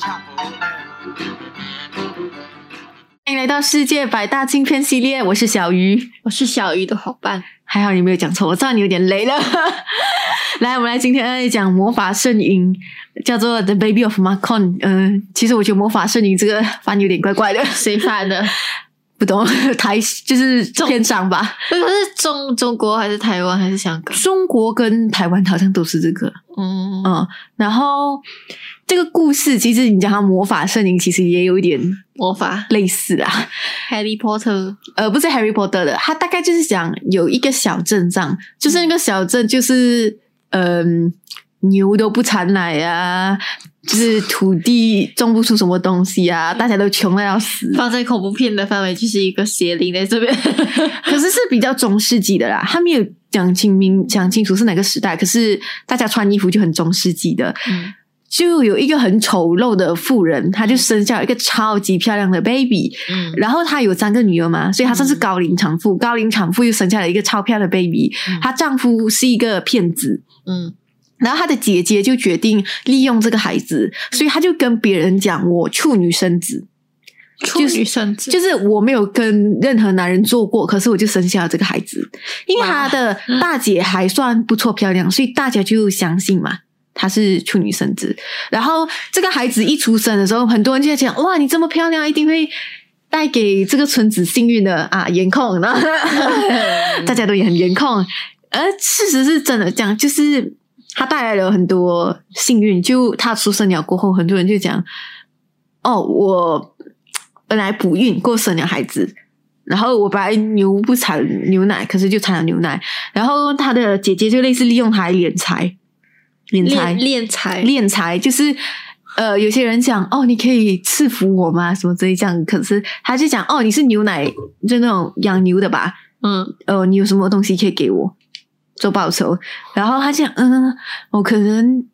欢迎来到世界百大禁片系列，我是小鱼。我是小鱼的伙伴，还好你没有讲错，我知道你有点累了。来，我们来今天来讲魔法圣婴，叫做 The Baby of Macon。嗯、其实我觉得魔法圣婴这个翻译有点怪怪的，谁翻的？不懂 台就是片商吧？这个是中中国还是台湾还是香港？中国跟台湾好像都是这个，嗯，嗯，然后这个故事其实你讲它魔法圣婴，其实也有一点魔法类似啊。Harry Potter，呃，不是 Harry Potter 的，它大概就是讲有一个小镇上，就是那个小镇就是嗯、牛都不产奶啊，就是土地种不出什么东西啊，大家都穷的要死。放在恐怖片的范围就是一个邪灵在这边。可是是比较中世纪的啦，他没有讲清明讲清楚是哪个时代，可是大家穿衣服就很中世纪的。嗯就有一个很丑陋的妇人，她就生下了一个超级漂亮的 baby，嗯。然后她有三个女儿嘛，所以她算是高龄产妇。高龄产妇又生下了一个超漂亮的 baby，、嗯。她丈夫是一个骗子，嗯。然后她的姐姐就决定利用这个孩子，所以她就跟别人讲我处女生子，处女生子。就是我没有跟任何男人做过，可是我就生下了这个孩子，因为她的大姐还算不错漂亮，所以大家就相信嘛。她是处女生子，然后这个孩子一出生的时候，很多人就在讲：哇，你这么漂亮，一定会带给这个村子幸运的啊！颜控，然后 大家都也很颜控，而事实是真的这样，就是他带来了很多幸运。就他出生了过后，很多人就讲：哦，我本来不孕，过生了孩子。然后我本来牛不产牛奶，可是就产了牛奶。然后他的姐姐就类似利用他来敛财，敛财练练财，敛财就是呃，有些人讲哦，你可以赐福我吗？什么之类这样，可是他就讲哦，你是牛奶，就那种养牛的吧？嗯呃，你有什么东西可以给我做报酬？然后他讲嗯，我可能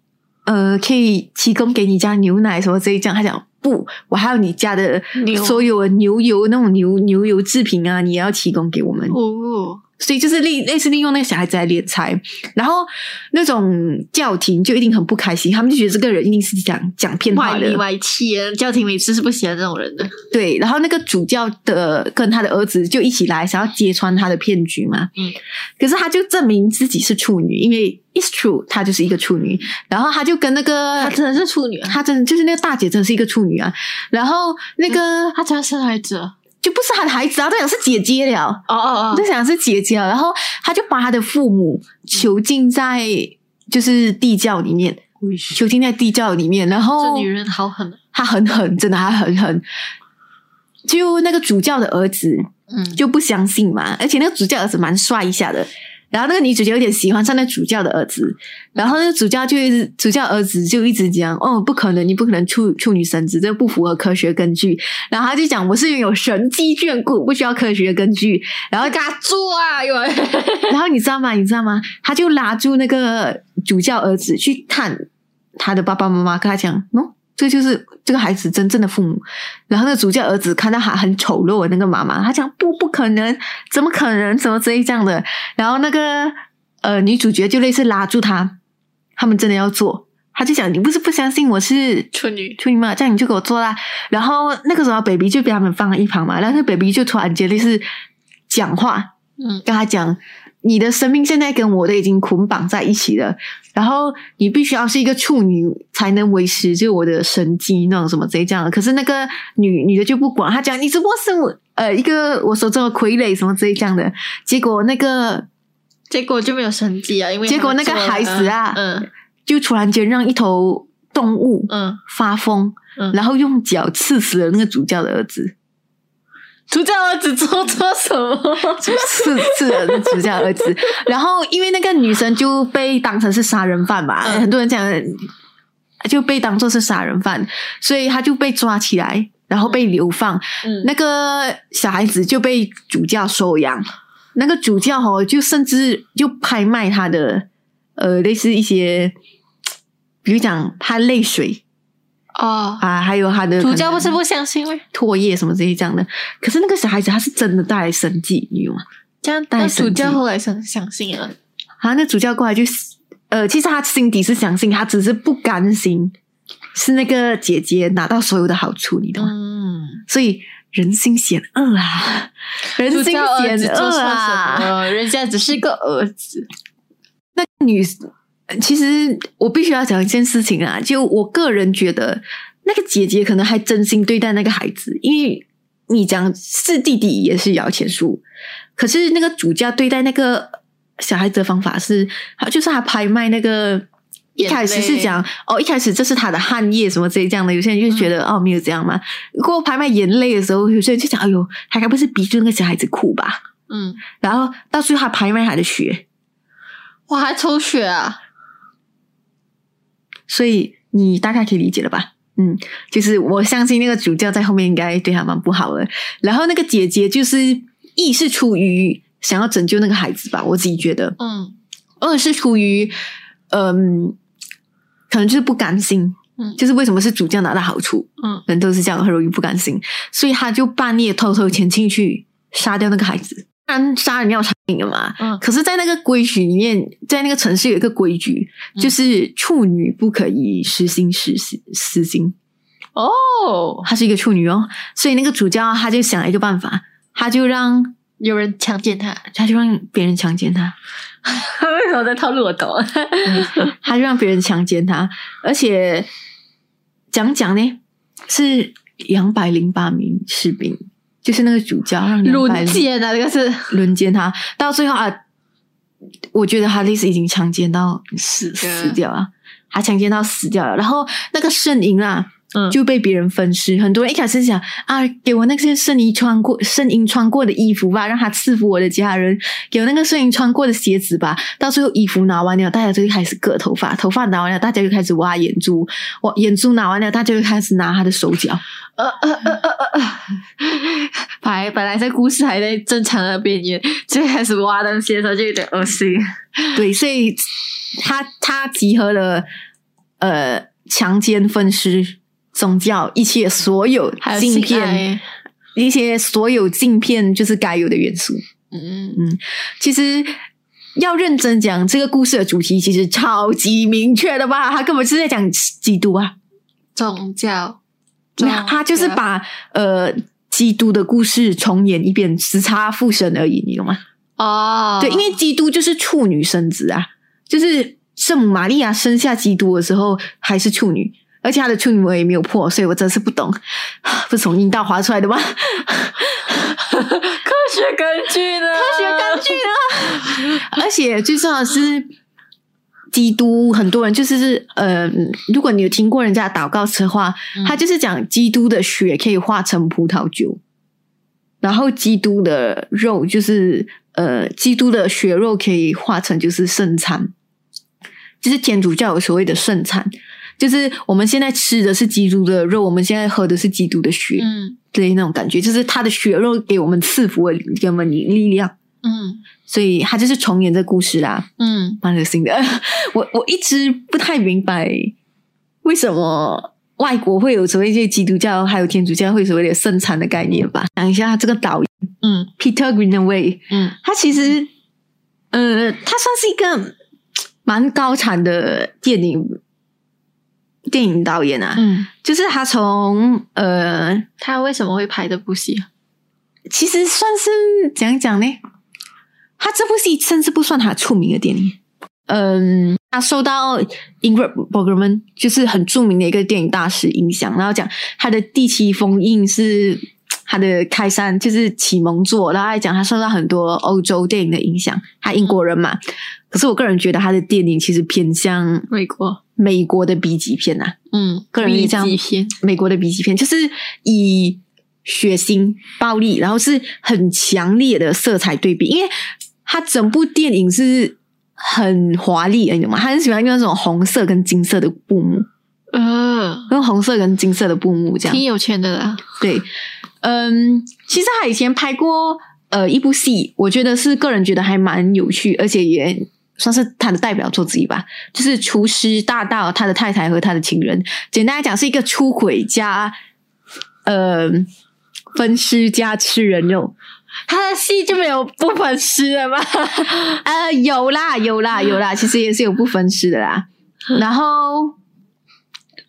呃可以提供给你家牛奶什么之类这样。他讲不，我还有你家的所有的牛油那种牛牛油制品啊，你也要提供给我们。哦，所以就是类类似利用那个小孩子来敛财，然后那种教廷就一定很不开心，他们就觉得这个人一定是讲讲骗话的外里，外气啊！教廷每次是不喜欢这种人的。对。然后那个主教的跟他的儿子就一起来，想要揭穿他的骗局嘛。嗯，可是他就证明自己是处女，因为 it's true，她就是一个处女。然后他就跟那个他真的是处女啊！他真的就是那个大姐，真的是一个处女啊。然后那个、她才生孩子啊！就不是他的孩子啊，他想是姐姐了。哦哦我在想是姐姐了，然后他就把他的父母囚禁在就是地窖里面，囚禁在地窖里面，然后这女人好狠啊！他很狠，真的她很狠。就那个主教的儿子嗯，就不相信嘛，而且那个主教儿子蛮帅一下的。然后那个女主角有点喜欢上那主教的儿子，然后那个主教就一直主教儿子就一直讲哦，不可能，你不可能处处女神子，这不符合科学根据。然后他就讲我是拥有神机眷顾，不需要科学根据。然后给他做啊！有 然后你知道吗？你知道吗？他就拉住那个主教儿子去看他的爸爸妈妈，跟他讲：“喏、这就是这个孩子真正的父母。”然后那个主教儿子看到他很丑陋的那个妈妈，他讲：“不，不可能，怎么可能？怎么这这样的？”然后那个呃女主角就类似拉住他，他们真的要做。他就讲：“你不是不相信我是处女，处女嘛，这样你就给我做啦。然后那个时候，baby 就被他们放在一旁嘛，然后那 baby 就突然间类似讲话，嗯跟他讲，你的生命现在跟我的已经捆绑在一起了，然后你必须要是一个处女才能维持就我的神机那种什么这样的。可是那个女女的就不管，她讲你只不过是我呃一个我手中的傀儡什么这样的。结果那个结果就没有生机啊！因为结果那个孩子啊嗯就突然间让一头动物嗯发疯，嗯，然后用脚刺死了那个主教的儿子。主教儿子做错什么？刺刺了那主教儿子，然后因为那个女生就被当成是杀人犯嘛，嗯很多人讲就被当做是杀人犯，所以他就被抓起来，然后被流放。嗯那个小孩子就被主教收养，那个主教哦，就甚至就拍卖他的呃，类似一些，比如讲他泪水哦，啊，还有他的主教不是不相信吗？唾液什么这些这样的。可是那个小孩子他是真的带来生计，你懂吗？这样，带那主神迹教后来相相信了。啊，那主教过来就呃，其实他心底是相信，他只是不甘心，是那个姐姐拿到所有的好处，你懂吗？嗯，所以人心险恶啊，人心险恶啊！人家只是个儿子。那女，其实我必须要讲一件事情啊，就我个人觉得，那个姐姐可能还真心对待那个孩子，因为你讲是弟弟也是摇钱树，可是那个主教对待那个小孩子的方法是，就是他拍卖那个。一眼开始是泪讲哦，一开始这是他的汗液什么这这样的，有些人就觉得、哦没有这样嘛。过后拍卖眼泪的时候，有些人就讲哎呦，他该不是逼住那个小孩子哭吧？嗯，然后到最后他拍卖他的血，哇，还抽血啊？所以你大概可以理解了吧？嗯，就是我相信那个主教在后面应该对他蛮不好的。然后那个姐姐就是一是出于想要拯救那个孩子吧，我自己觉得；嗯。二是出于嗯，可能就是不甘心，嗯。就是为什么是主教拿到好处，嗯。人都是这样，很容易不甘心，所以他就半夜偷偷潜进去杀掉那个孩子。当然，杀人要偿命的嘛。嗯。可是，在那个规矩里面，在那个城市有一个规矩，嗯。就是处女不可以实行实施私刑。哦，她是一个处女哦，所以那个主教他就想了一个办法，他就让有人强奸她，他就让别人强奸她，为什么在套路我懂？他就让别人强奸她，而且讲讲呢是两百零八名士兵，就是那个主教让轮奸啊，这个是。轮奸他，到最后啊，我觉得哈利斯已经强奸到死死掉了，他强奸到死掉了，然后那个圣婴啊。嗯就被别人分尸，很多人一开始想啊，给我那些圣衣穿过、圣婴穿过的衣服吧，让他赐福我的家人；给我那个圣婴穿过的鞋子吧。到最后衣服拿完了，大家就开始割头发，头发拿完了，大家就开始挖眼珠，挖眼珠拿完了，大家就开始拿他的手脚。呃呃呃呃呃呃，本来本来这故事还在正常的边缘，就开始挖东西的时候就有点恶心。对，所以他他集合了呃强奸、分尸、宗教一切所有镜片，一些所有镜片就是该有的元素。嗯嗯其实要认真讲这个故事的主题，其实超级明确的吧？他根本是在讲基督啊，宗教，那他就是把呃基督的故事重演一遍，只差附身而已，你懂吗？哦，对，因为基督就是处女生子啊，就是圣母玛利亚生下基督的时候还是处女，而且他的处女膜也没有破，所以我真是不懂，不是从阴道滑出来的吗？科学根据呢？科学根据呢？而且最重要的是，基督很多人就是是呃，如果你有听过人家祷告词的话，嗯他就是讲基督的血可以化成葡萄酒，然后基督的肉就是呃，基督的血肉可以化成就是圣餐，就是天主教有所谓的圣餐。就是我们现在吃的是基督的肉，我们现在喝的是基督的血，嗯对那种感觉，就是他的血肉给我们赐福了，给我们力量。嗯所以他就是重演这故事啦，嗯蛮恶心的。我我一直不太明白为什么外国会有所谓这基督教还有天主教会有所谓的圣餐的概念吧。讲一下这个导演嗯 Peter Greenaway，嗯他其实呃，他算是一个蛮高产的电影电影导演啊，嗯，就是他从呃他为什么会拍这部戏？其实算是讲一讲呢？他这部戏甚至不算他出名的电影。嗯，他受到 Ingrid Bergman 就是很著名的一个电影大师影响，然后讲他的《第七封印》是他的开山，就是启蒙作，然后还讲他受到很多欧洲电影的影响，他英国人嘛。可是我个人觉得他的电影其实偏向美国，美国的 B 级片呐、嗯，个人级片，美国的 B 级片，就是以血腥、暴力，然后是很强烈的色彩对比，因为他整部电影是很华丽的，你懂吗？他很喜欢用那种红色跟金色的布幕，呃，用红色跟金色的布幕这样挺。有钱的啦。对，嗯，其实他以前拍过呃一部戏，我觉得是个人觉得还蛮有趣，而且也算是他的代表作之一吧。就是《厨师大道》，他的太太和他的情人，简单来讲是一个出轨加呃分尸加吃人肉。他的戏就没有不分尸了吗？呃，有啦，有啦，有啦，其实也是有不分尸的啦。然后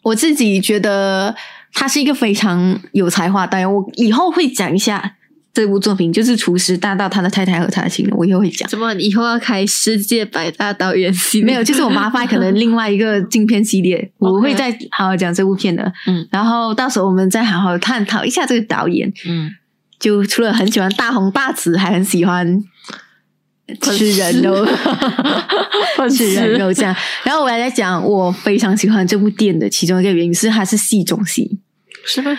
我自己觉得他是一个非常有才华导演，我以后会讲一下这部作品，就是《厨师大盗》他的太太和他的情人，我以后会讲。怎么以后要开世界百大导演系列？没有，就是我麻烦可能另外一个镜片系列，我会再好好讲这部片的。嗯然后到时候我们再好好探讨一下这个导演。嗯，就除了很喜欢大红大紫，还很喜欢吃人肉，吃人肉这样。然后我来讲，我非常喜欢这部电影的其中一个原因是它是戏中戏，是吗？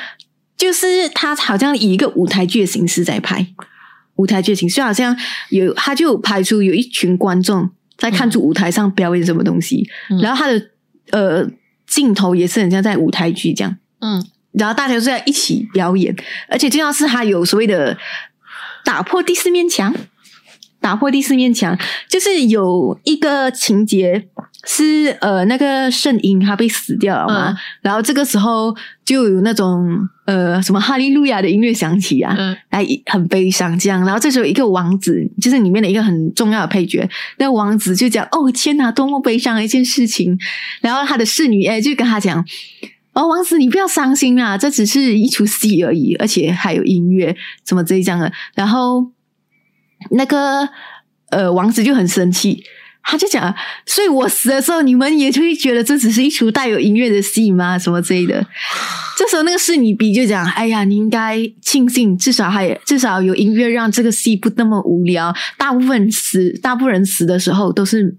就是他好像以一个舞台剧的形式在拍舞台剧的形式，好像有他就拍出有一群观众在看出舞台上表演什么东西，嗯然后他的呃镜头也是很像在舞台剧这样。嗯然后大家就在一起表演，而且最重要是他有所谓的打破第四面墙，打破第四面墙，就是有一个情节是呃那个圣婴他被死掉了嘛，嗯。然后这个时候就有那种呃什么哈利路亚的音乐响起啊，嗯。来很悲伤这样，然后这时候一个王子，就是里面的一个很重要的配角，那个王子就讲：“哦天哪，多么悲伤的一件事情。”然后他的侍女哎就跟他讲：“哦，王子你不要伤心啊，这只是一出戏而已，而且还有音乐，什么这样的？”然后那个呃王子就很生气。他就讲，所以我死的时候，你们也会觉得这只是一出带有音乐的戏吗？什么之类的。这时候那个侍女比就讲：“哎呀，你应该庆幸，至少还至少有音乐，让这个戏不那么无聊。大部分死，大部分人死的时候都是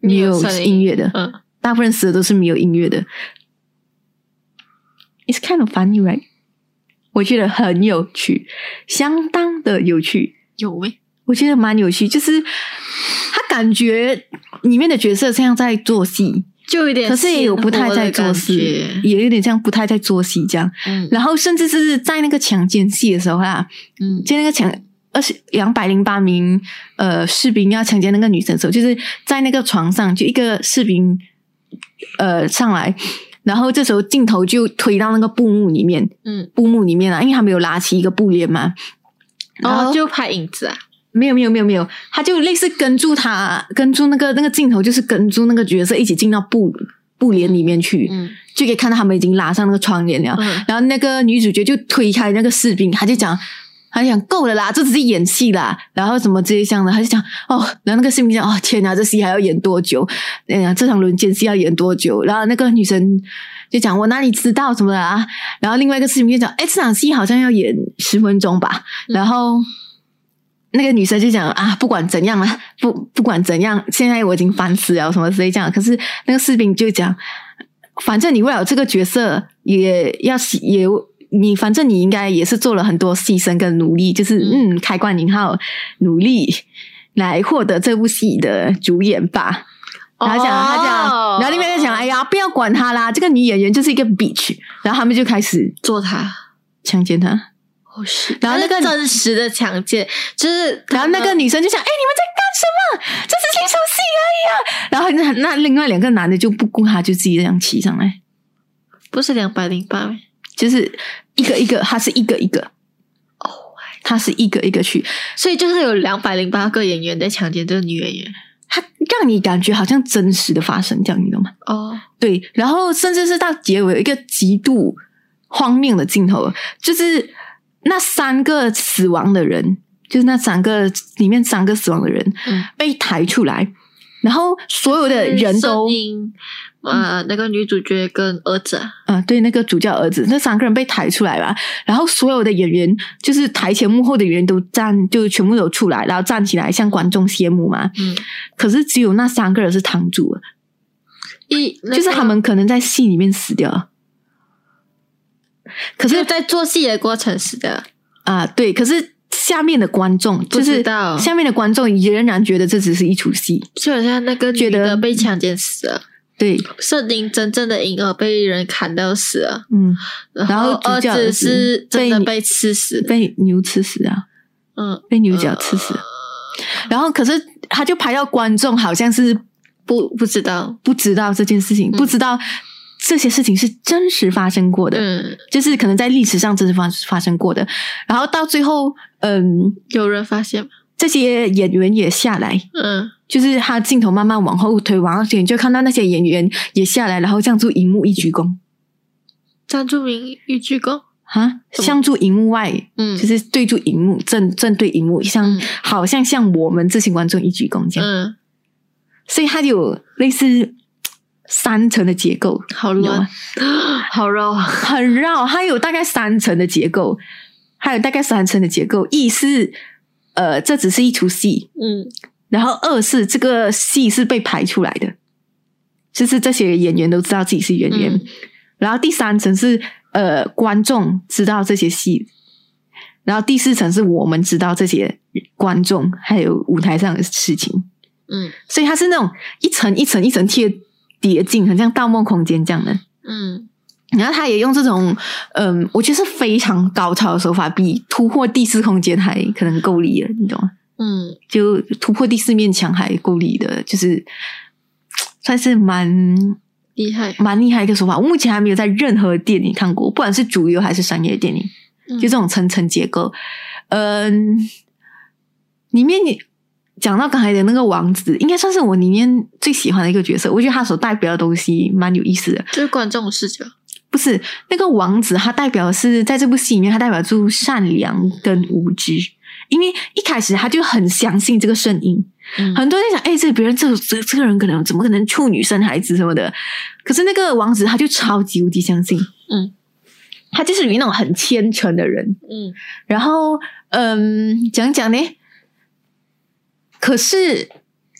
没有音乐的，嗯，大部分人死的都是没有音乐的。It's kind of funny, right？我觉得很有趣，相当的有趣。有喂，我觉得蛮有趣，就是他感觉里面的角色像在做戏，就有点，可是也有不太在做戏，也有点像不太在做戏这样。嗯。然后甚至是在那个强奸戏的时候啊，嗯。就那个强二十两百零八名呃士兵要强奸那个女生的时候，就是在那个床上，就一个士兵呃上来，然后这时候镜头就推到那个布幕里面，嗯，布幕里面啊，因为他没有拉起一个布帘嘛，然后然后就拍影子啊，没有没有没有没有，他就类似跟住他，跟住那个那个镜头，就是跟住那个角色一起进到布布帘里面去，嗯就可以看到他们已经拉上那个窗帘了。嗯然后那个女主角就推开那个士兵，他就讲，他就讲够了啦，这只是演戏啦。然后什么这一项的，他就讲哦，然后那个士兵讲哦，天哪，这戏还要演多久？哎呀，这场轮奸戏要演多久？然后那个女生就讲我哪里知道什么的啊？然后另外一个士兵就讲，哎，这场戏好像要演十分钟吧？然后。那个女生就讲啊，不管怎样了，不不管怎样，现在我已经烦死了，什么之类这样。可是那个士兵就讲，反正你为了这个角色，也要也你反正你应该也是做了很多牺牲跟努力，就是嗯，开关引号努力来获得这部戏的主演吧。然后讲，他讲，然后另外就讲，哎呀，不要管他啦，这个女演员就是一个 bitch。然后他们就开始做他。强奸她。哦是，然后那个真实的强奸，就是然后那个女生就想：“哎、你们在干什么？这只是一出戏而已啊！”然后那那另外两个男的就不顾他，就自己这样骑上来，不是两百零八就是一个一个，他是一个一个，哦，他是一个一个去，所以就是有两百零八个演员在强奸这个女演员。他让你感觉好像真实的发生，这样你懂吗？哦，对，然后甚至是到结尾有一个极度荒谬的镜头，就是那三个死亡的人，就是那三个里面三个死亡的人嗯，被抬出来，然后所有的人都呃，那个女主角跟儿子。啊，嗯，对，那个主教儿子，那三个人被抬出来了，然后所有的演员，就是台前幕后的演员都站，就全部都出来，然后站起来向观众谢幕嘛。嗯，可是只有那三个人是躺住了，一那个就是他们可能在戏里面死掉了。可是在做戏的过程是的，啊、对，可是下面的观众不就是知道。下面的观众仍然觉得这只是一出戏，就好像那个女觉得的被强奸死了，对，设定真正的婴儿被人砍到死了，嗯，然然后儿子是真的被被吃死，被牛吃死啊，嗯，被牛角吃死。然后可是他就拍到观众好像是不不知道，不知道这件事情，嗯。不知道这些事情是真实发生过的，嗯，就是可能在历史上真实发发生过的。然后到最后，嗯，有人发现吗？这些演员也下来，嗯，就是他镜头慢慢往后推，往后推，你就看到那些演员也下来，然后这样做荧幕一鞠躬，张著名一鞠躬，啊，什么？像住荧幕外，嗯。就是对住荧幕，正正对荧幕，像、嗯。好像像我们这些观众一鞠躬这样，嗯，所以他有类似三层的结构，好乱，好绕，很绕，它有大概三层的结构，还有大概三层的结构。一是呃，这只是一出戏，嗯然后二是这个戏是被排出来的，就是这些演员都知道自己是演员。嗯。然后第三层是呃观众知道这些戏，然后第四层是我们知道这些观众还有舞台上的事情，嗯。所以它是那种一层一层一层贴叠进，很像《盗梦空间》这样的。嗯然后他也用这种，嗯，我觉得是非常高超的手法，比突破第四空间还可能够力了，你懂吗？嗯就突破第四面墙还够力的，就是算是蛮厉害，蛮厉害一个手法。我目前还没有在任何电影看过，不管是主流还是商业电影，嗯就这种层层结构。嗯，里面你讲到刚才的那个王子，应该算是我里面最喜欢的一个角色。我觉得他所代表的东西蛮有意思的。就是观众视角，不是那个王子，他代表的是在这部戏里面，他代表住善良跟无知。因为一开始他就很相信这个声音，嗯很多人在想，哎、这别人这这这个人可能怎么可能处女生孩子什么的？可是那个王子他就超级无敌相信，嗯，他就是属于那种很虔诚的人。嗯然后，嗯，讲讲呢，可是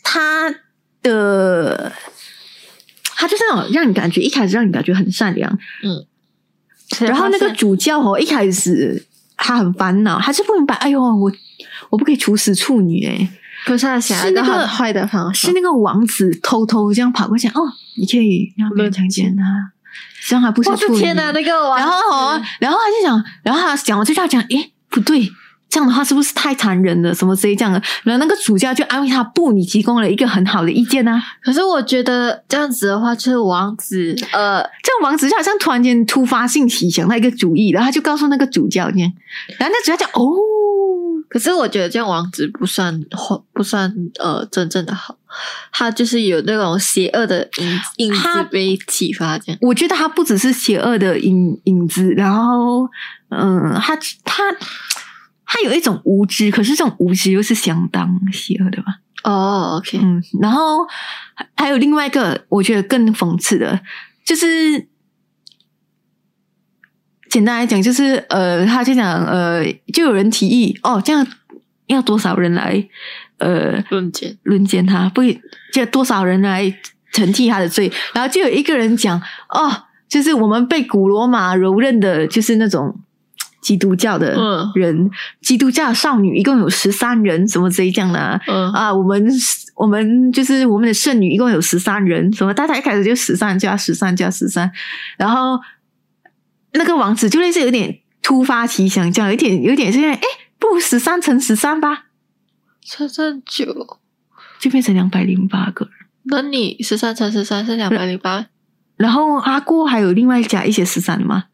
他的他就是那种让你感觉一开始让你感觉很善良，嗯，然后那个主教哦，一开始他很烦恼，他是不明白，哎呦，我我不可以处死处女哎，可是他想要一个是那个很坏的方式是，那个王子偷偷这样跑过去，哦，你可以让别人强奸他，这样还不是我处天哪，那个王然后哦，然后他就想，然后他讲完这句话讲，诶，不对，这样的话是不是太残忍了？什么之类这样的？然后那个主教就安慰他，不，你提供了一个很好的意见啊。可是我觉得这样子的话，就是王子，呃，这个王子就好像突然间突发性奇想到一个主意，然后他就告诉那个主教这样，然后那主教讲，哦，可是我觉得这样王子不算坏，不算呃真正的好，他就是有那种邪恶的影影子被启发，这样，我觉得他不只是邪恶的影影子，然后，嗯，他他他有一种无知，可是这种无知又是相当邪恶的吧。哦，OK，嗯，然后还还有另外一个，我觉得更讽刺的，就是简单来讲，就是呃，他就讲呃，就有人提议哦，这样要多少人来呃论剑，轮奸他，不就多少人来承替他的罪，然后就有一个人讲哦，就是我们被古罗马蹂躏的，就是那种。基督教的嗯。人，基督教少女一共有十三人，什么这一样的、啊，嗯。啊，我们我们就是我们的圣女一共有十三人，什么大家一开始就十三加十三加十三，然后那个王子就类似有点突发奇想，这样有点有点现在，哎，不如十三乘十三吧，三三。九，就变成两百零八个。人。那你十三乘十三是两百零八，然后阿郭还有另外加一些十三的吗？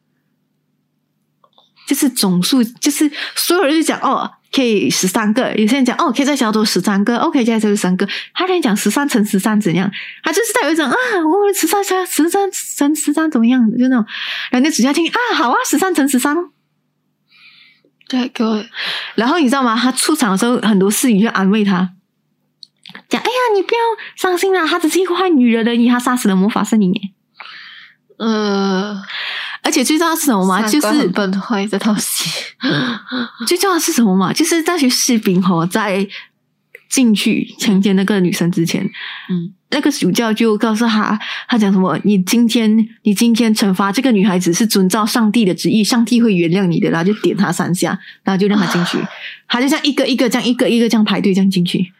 就是总数，就是所有人就讲哦，可以十三个，有些人讲哦，可以再小多十三个，OK，再加十三个。他跟你讲十三乘十三怎样？他就是在有一种啊，我十三乘十三乘十三怎么样？就那种，然后你只要听啊，好啊，十三乘十三。对，给我，然后你知道吗？他出场的时候，很多侍女就安慰他，讲：“哎呀，你不要伤心啦，他只是一个坏女人而已，他杀死了魔法圣灵。”呃，而且最重要 是什么吗？就是崩坏这套戏，最重要是什么嘛？就是那些士兵吼在进去强奸那个女生之前，嗯那个主教就告诉他，他讲什么？你今天你今天惩罚这个女孩子是遵照上帝的旨意，上帝会原谅你的。然后就点她三下，然后就让她进去。他就这样一个一个这样一个一个这样排队这样进去。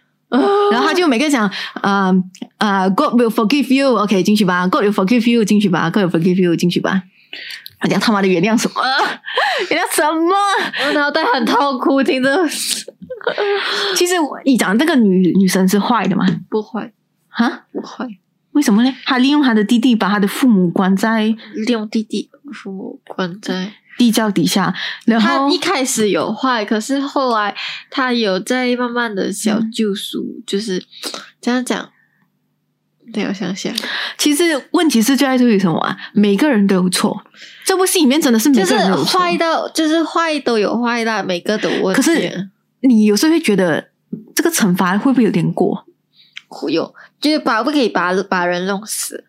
然后他就每个讲，呃呃、g o d will forgive you，OK，、进去吧，God will forgive you，进去吧，God will forgive you，进去吧。他讲他妈的原谅什么？原谅什么？我脑袋很痛苦，听着其实我你讲这个女女生是坏的吗？不坏啊？不坏，为什么呢？她利用她的弟弟把她的父母关在利用弟弟父母关在。地窖底下，然后他一开始有坏，可是后来她有在慢慢的小救赎，就是这样讲，对我想想，其实问题是就在这里什么啊？每个人都有错。这部戏里面真的是每就是个人都有错。坏到就是坏都有坏到每个都有问题。可是你有时候会觉得这个惩罚会不会有点过？有就是把不可以把把人弄死。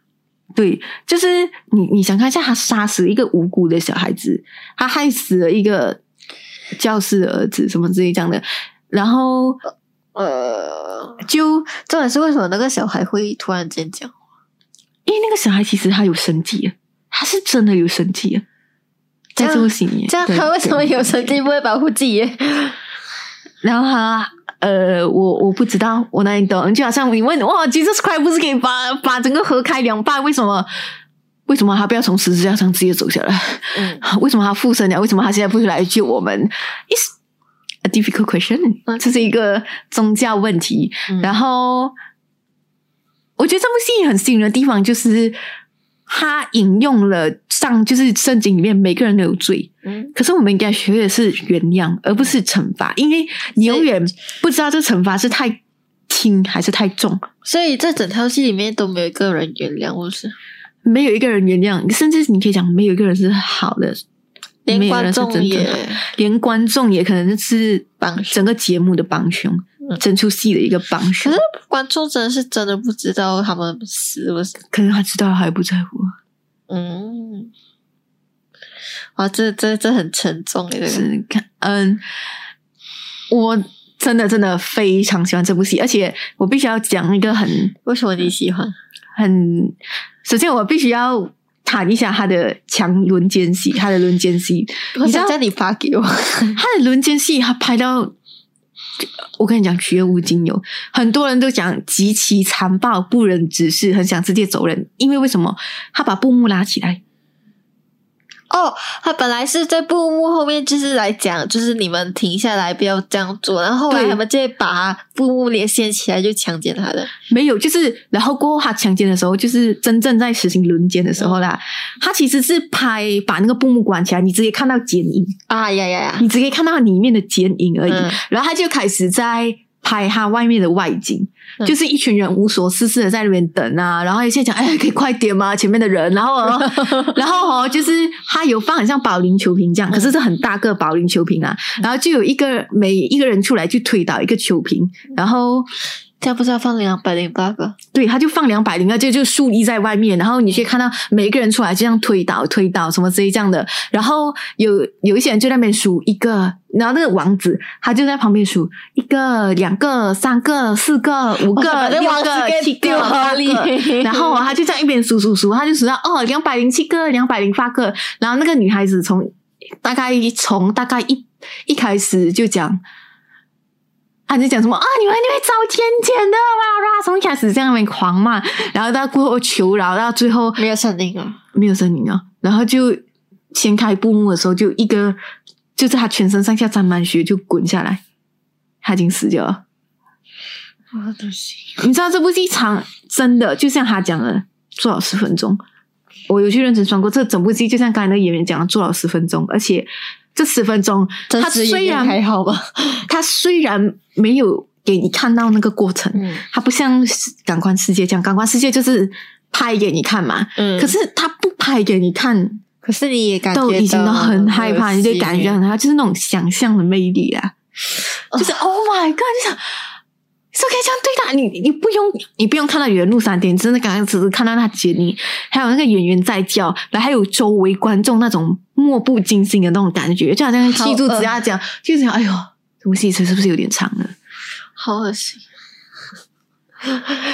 对，就是你你想看一下，他杀死一个无辜的小孩子，他害死了一个教师的儿子，什么之类这样的，然后呃，就重点是为什么那个小孩会突然间讲话？因为那个小孩其实他有生气，他是真的有生气，在这部戏里，这样他为什么有神经不会保护自己？然后他呃，我我不知道，我哪里懂？就好像你问哇，Jesus Christ 不是可以把把整个河开两半？为什么？为什么他不要从十字架上直接走下来？嗯，为什么他附身了？为什么他现在不来救我们？Is a difficult question，、嗯。这是一个宗教问题。嗯。然后，我觉得这部戏很吸引人的地方就是。他引用了上就是圣经里面每个人都有罪，嗯，可是我们应该学的是原谅，而不是惩罚，因为你永远不知道这惩罚是太轻还是太重，所以这整套戏里面都没有一个人原谅，我是？没有一个人原谅，甚至你可以讲没有一个人是好的，连观众也连观众也可能是帮整个节目的帮凶，嗯整出戏的一个帮凶可是。观众真的是真的不知道他们死不死。可能他知道，他也不在乎。嗯，哇，这这这很沉重是看，嗯，我真的真的非常喜欢这部戏，而且我必须要讲一个很为什么你喜欢？很，首先我必须要谈一下他的强轮奸戏，他的轮奸戏，我你知道想叫你发给我。他的轮奸戏，他拍到，我跟你讲，绝无仅有。很多人都讲极其残暴、不忍直视，很想直接走人。因为为什么？他把布幕拉起来，哦，他本来是在布幕后面，就是来讲，就是你们停下来，不要这样做。然后后来对他们就会把布幕连线起来，就强奸他的。没有，就是然后过后他强奸的时候，就是真正在实行轮奸的时候啦。他其实是拍把那个布幕关起来，你直接看到剪影，啊呀呀呀！你直接看到里面的剪影而已。嗯然后他就开始在拍他外面的外景，嗯就是一群人无所事事的在那边等啊，然后有些讲哎，可以快点吗？前面的人，然后哦 然后哦，就是他有放很像保龄球瓶这样，可是是很大个保龄球瓶啊，然后就有一个每一个人出来去推倒一个球瓶，然后。这样不是要放两百零八个？对，他就放两百零个，就就竖立在外面，然后你可以看到每一个人出来就这样推倒、推倒什么之类这样的，然后有有一些人就在那边数一个，然后那个王子他就在旁边数一个、两个、三个、四个、五个、六个、七个、八个，然后他就在一边数数数，他就数到哦，两百零七个、两百零八个，然后那个女孩子从大概从大概一一开始就讲。他就讲什么啊，你们你们遭天谴的哇哇，从一开始这样面狂骂，然后到过后求饶，到最后没有声音啊！没有声音啊，然后就掀开布幕的时候，就一个就是他全身上下沾满血，就滚下来，他已经死掉了。我的心，你知道这部戏长真的就像他讲的，做了十分钟。我有去认真算过，这整部戏就像刚才那个演员讲的，做了十分钟，而且这十分钟，他虽然还好吧？他虽然没有给你看到那个过程，嗯它不像《感官世界》这样，《感官世界》就是拍给你看嘛。嗯可是他不拍给你看，可是你也感觉都已经都很害怕，你就就感觉很害怕就是那种想象的魅力啊，就是 Oh my God！就想是可以这样对他，你你不用你不用看到原路三点，真的刚刚只是看到他接你，还有那个演员在叫，然后还有周围观众那种漠不经心的那种感觉，就好像记住只要讲，就想哎呦，这部戏是不是有点长了？好恶心。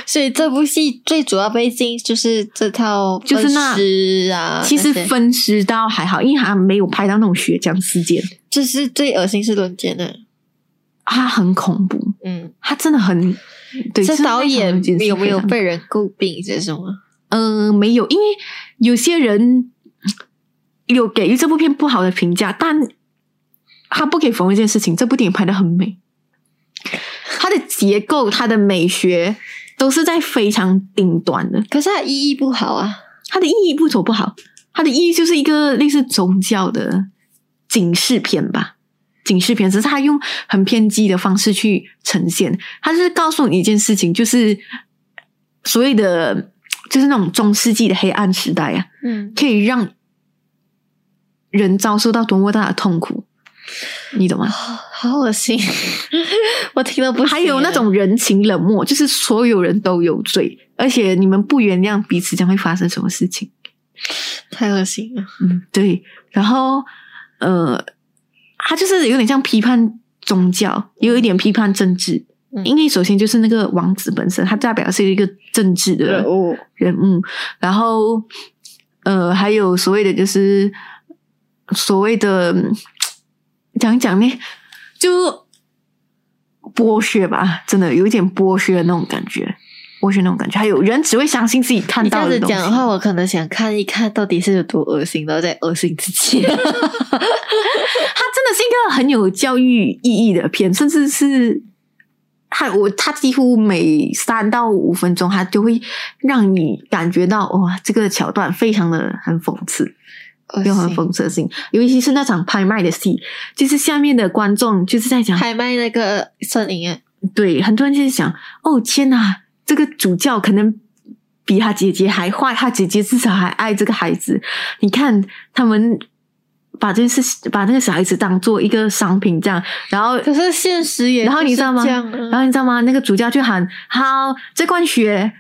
所以这部戏最主要背景就是这套就是那分尸啊，其实分尸倒还好，因为他没有拍到那种血浆事件，就是最恶心是轮奸的。他很恐怖，嗯，他真的很对。这导演有没有被人诟病这是吗？呃，没有，因为有些人有给予这部片不好的评价，但他不可以否认一件事情，这部电影拍的很美，它的结构、它的美学都是在非常顶端的。可是它意义不好啊。它的意义不走不好，它的意义就是一个类似宗教的警示片吧。警示片只是他用很偏激的方式去呈现，他是告诉你一件事情，就是所谓的就是那种中世纪的黑暗时代啊，嗯，可以让人遭受到多么大的痛苦，你懂吗？好恶心，我听了不行还有那种人情冷漠，就是所有人都有罪，而且你们不原谅彼此，将会发生什么事情？太恶心了。嗯，对。然后，呃，他就是有点像批判宗教，也有一点批判政治。嗯。因为首先就是那个王子本身，他代表的是一个政治的人物。人物，然后呃，还有所谓的就是所谓的嗯讲一讲呢，就剥削吧，真的有一点剥削的那种感觉，剥削那种感觉。还有人只会相信自己看到的东西。子讲的话，我可能想看一看到底是有多恶心，然后再恶心自己。它真的是一个很有教育意义的片，甚至是它我它几乎每三到五分钟，它就会让你感觉到哇，这个桥段非常的很讽刺。又很讽刺性，尤其是那场拍卖的戏，就是下面的观众就是在讲，拍卖那个声音啊，对，很多人就是想，哦天哪，这个主教可能比他姐姐还坏，他姐姐至少还爱这个孩子。你看他们把这件事，把那个小孩子当做一个商品这样，然后可是现实也然后你知道吗？然后你知道吗？那个主教就喊：“好，这罐血，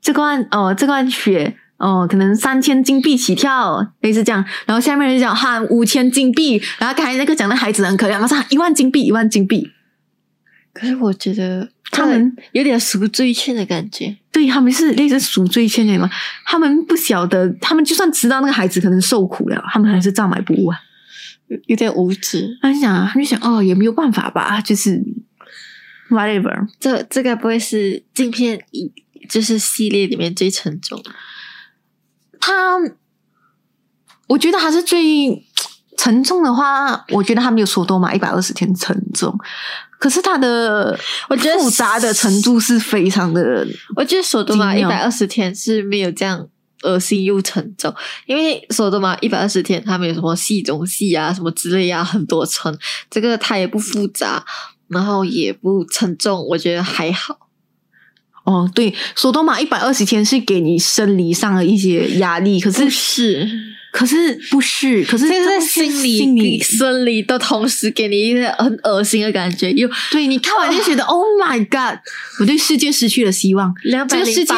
这罐哦，这罐血哦，可能三千金币起跳，类似这样。”然后下面人就讲喊五千金币，然后刚才那个讲的孩子很可怜，马上喊一万金币，一万金币。可是我觉得他们有点赎罪券的感觉。对他们是类似赎罪券的嘛？他们不晓得，他们就算知道那个孩子可能受苦了，他们还是照买不误啊。有有点无知，他就想，他就想，哦，也没有办法吧，就是 whatever。这这该不会是镜片一就是系列里面最沉重？他，我觉得还是最沉重的话，我觉得他没有说多嘛一百二十天沉重，可是它的我觉得复杂的程度是非常的，我觉得索多玛一百二十天是没有这样恶心又沉重，因为索多玛一百二十天他们有什么戏中戏啊什么之类啊，很多层，这个它也不复杂，然后也不沉重，我觉得还好。哦，对，索多玛一百二十天是给你生理上的一些压力，可是不是，可是不是，可是这是心理、心理生理的同时给你一个很恶心的感觉，又对你看完就觉得、Oh my God，我对世界失去了希望。两百这个世界。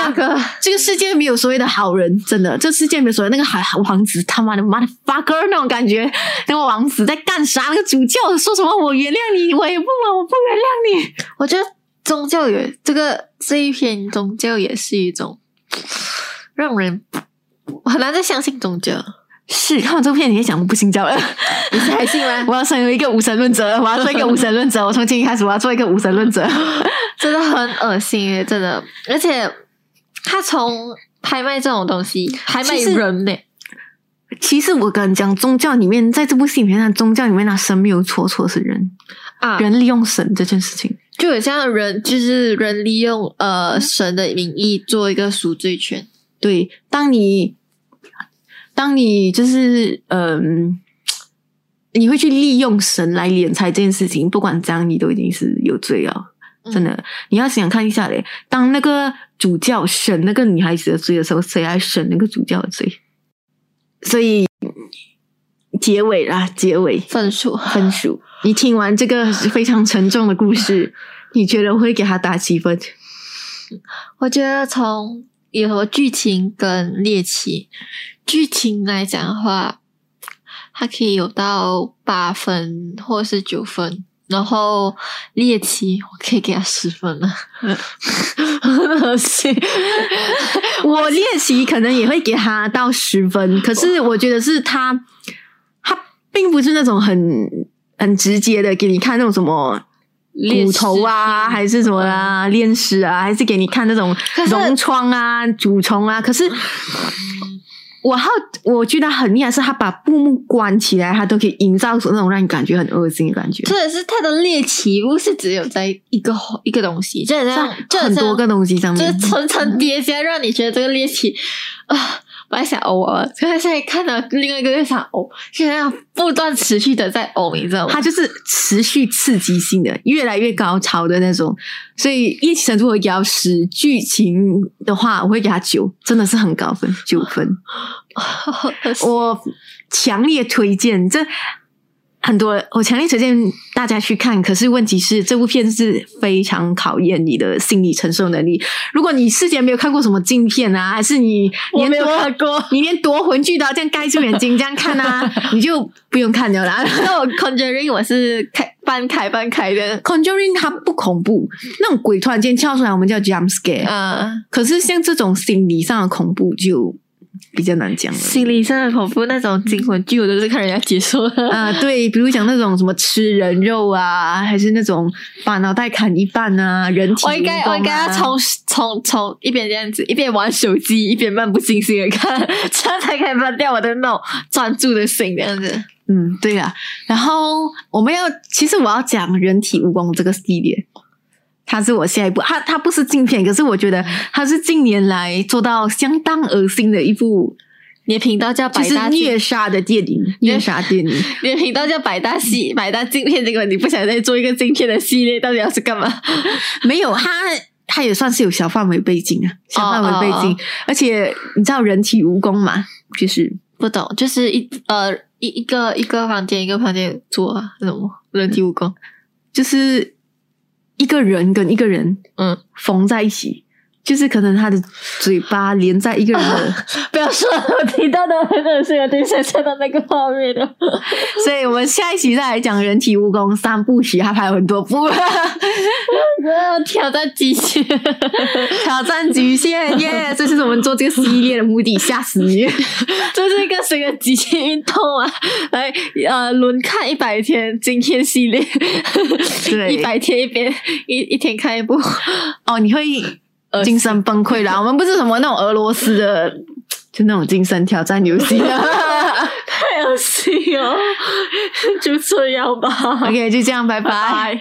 这个世界没有所谓的好人，真的，这个世界没有所谓那个好好王子他妈的 motherfucker 那种感觉，那个王子在干啥？那个主教说什么？我原谅你，我也不，我不原谅你。我觉得宗教也这个这一篇宗教也是一种让人我很难再相信宗教。是看完这部片，你也想我不信教了。你是还信吗？我要成为一个无神论者，我要做一个无神论者。我从今天开始，我要做一个无神论者。真的很恶心耶，真的。而且他从拍卖这种东西，拍卖人呢，其实我跟你讲，宗教里面，在这部戏里面，宗教里面，那神没有错，错是人，啊，人利用神这件事情。就很像人，就是人利用呃神的名义做一个赎罪券。对，当你当你就是嗯、你会去利用神来敛财这件事情，不管怎样，你都已经是有罪了。真的，你要想看一下嘞，当那个主教审那个女孩子的罪的时候，谁来审那个主教的罪？所以结尾啦，结尾分数分数。你听完这个非常沉重的故事，你觉得我会给他打几分？我觉得从有什么剧情跟猎奇，剧情来讲的话，它可以有到八分或是九分，然后猎奇我可以给他十分了，很恶心。我猎奇可能也会给他到十分，可是我觉得是，他并不是那种很很直接的给你看那种什么骨头啊，还是什么啊、炼尸啊，还是给你看那种脓疮啊、蛀虫啊。可是我好，我觉得很厉害，是他把布幕关起来，他都可以营造出那种让你感觉很恶心的感觉。真的是他的猎奇不是只有在一个一个东西，就好像就好像很多个东西上面，就是层层叠加，让你觉得这个猎奇啊本来想偶尔，可是现在看到另外一个又想呕，现在要不断持续的在呕，你知道吗？它就是持续刺激性的，越来越高潮的那种。所以《夜骑神》如果要十剧情的话，我会给他九，真的是很高分，九分。我强烈推荐这。很多，我强烈推荐大家去看。可是问题是，这部片是非常考验你的心理承受能力。如果你事先没有看过什么镜片啊，还是你我没有看过，你连夺魂剧都要这样盖住眼睛这样看啊，你就不用看了啦。那我 Conjuring 我是开半开半开的，Conjuring 它不恐怖，那种鬼突然间跳出来，我们叫 jump scare。嗯，可是像这种心理上的恐怖就。比较难讲了，心理上的恐怖那种惊魂剧，我都是看人家解说的啊。对，比如讲那种什么吃人肉啊，还是那种把脑袋砍一半啊，人体。我应该我应该要从从从一边这样子，一边玩手机，一边漫不经心的看，这样才可以忘掉我的那种专注的心这样子。嗯，对呀。然后我们要，其实我要讲人体蜈蚣这个系列。它是我下一部，它它不是镜片，可是我觉得它是近年来做到相当恶心的一部。你的频道叫百大虐杀的 电影，虐杀电影。你的频道叫百大系百大镜片，这个你不想再做一个镜片的系列，到底要是干嘛？没有，它它也算是有小范围背景啊，小范围背景。而且你知道人体蜈蚣吗？就是不懂，就是一呃一一个一个房间一个房间做什么人体蜈蚣，就是。一个人跟一个人，嗯，缝在一起，就是可能他的嘴巴连在一个人的。不要说，我听到的很恶心，我想象到那个画面了。所以我们下一期再来讲人体蜈蚣三部曲，还拍有很多部。挑战极限，挑战极限耶！这就是我们做这个系列的目的，吓死你！这是一个什么极限运动啊？来，呃，轮看一百天，今天系列，对，一百天一边一一天看一部。哦，你会精神崩溃啦！我们不是什么那种俄罗斯的，就那种精神挑战游戏，太恶心哦！就这样吧。OK，就这样，拜拜。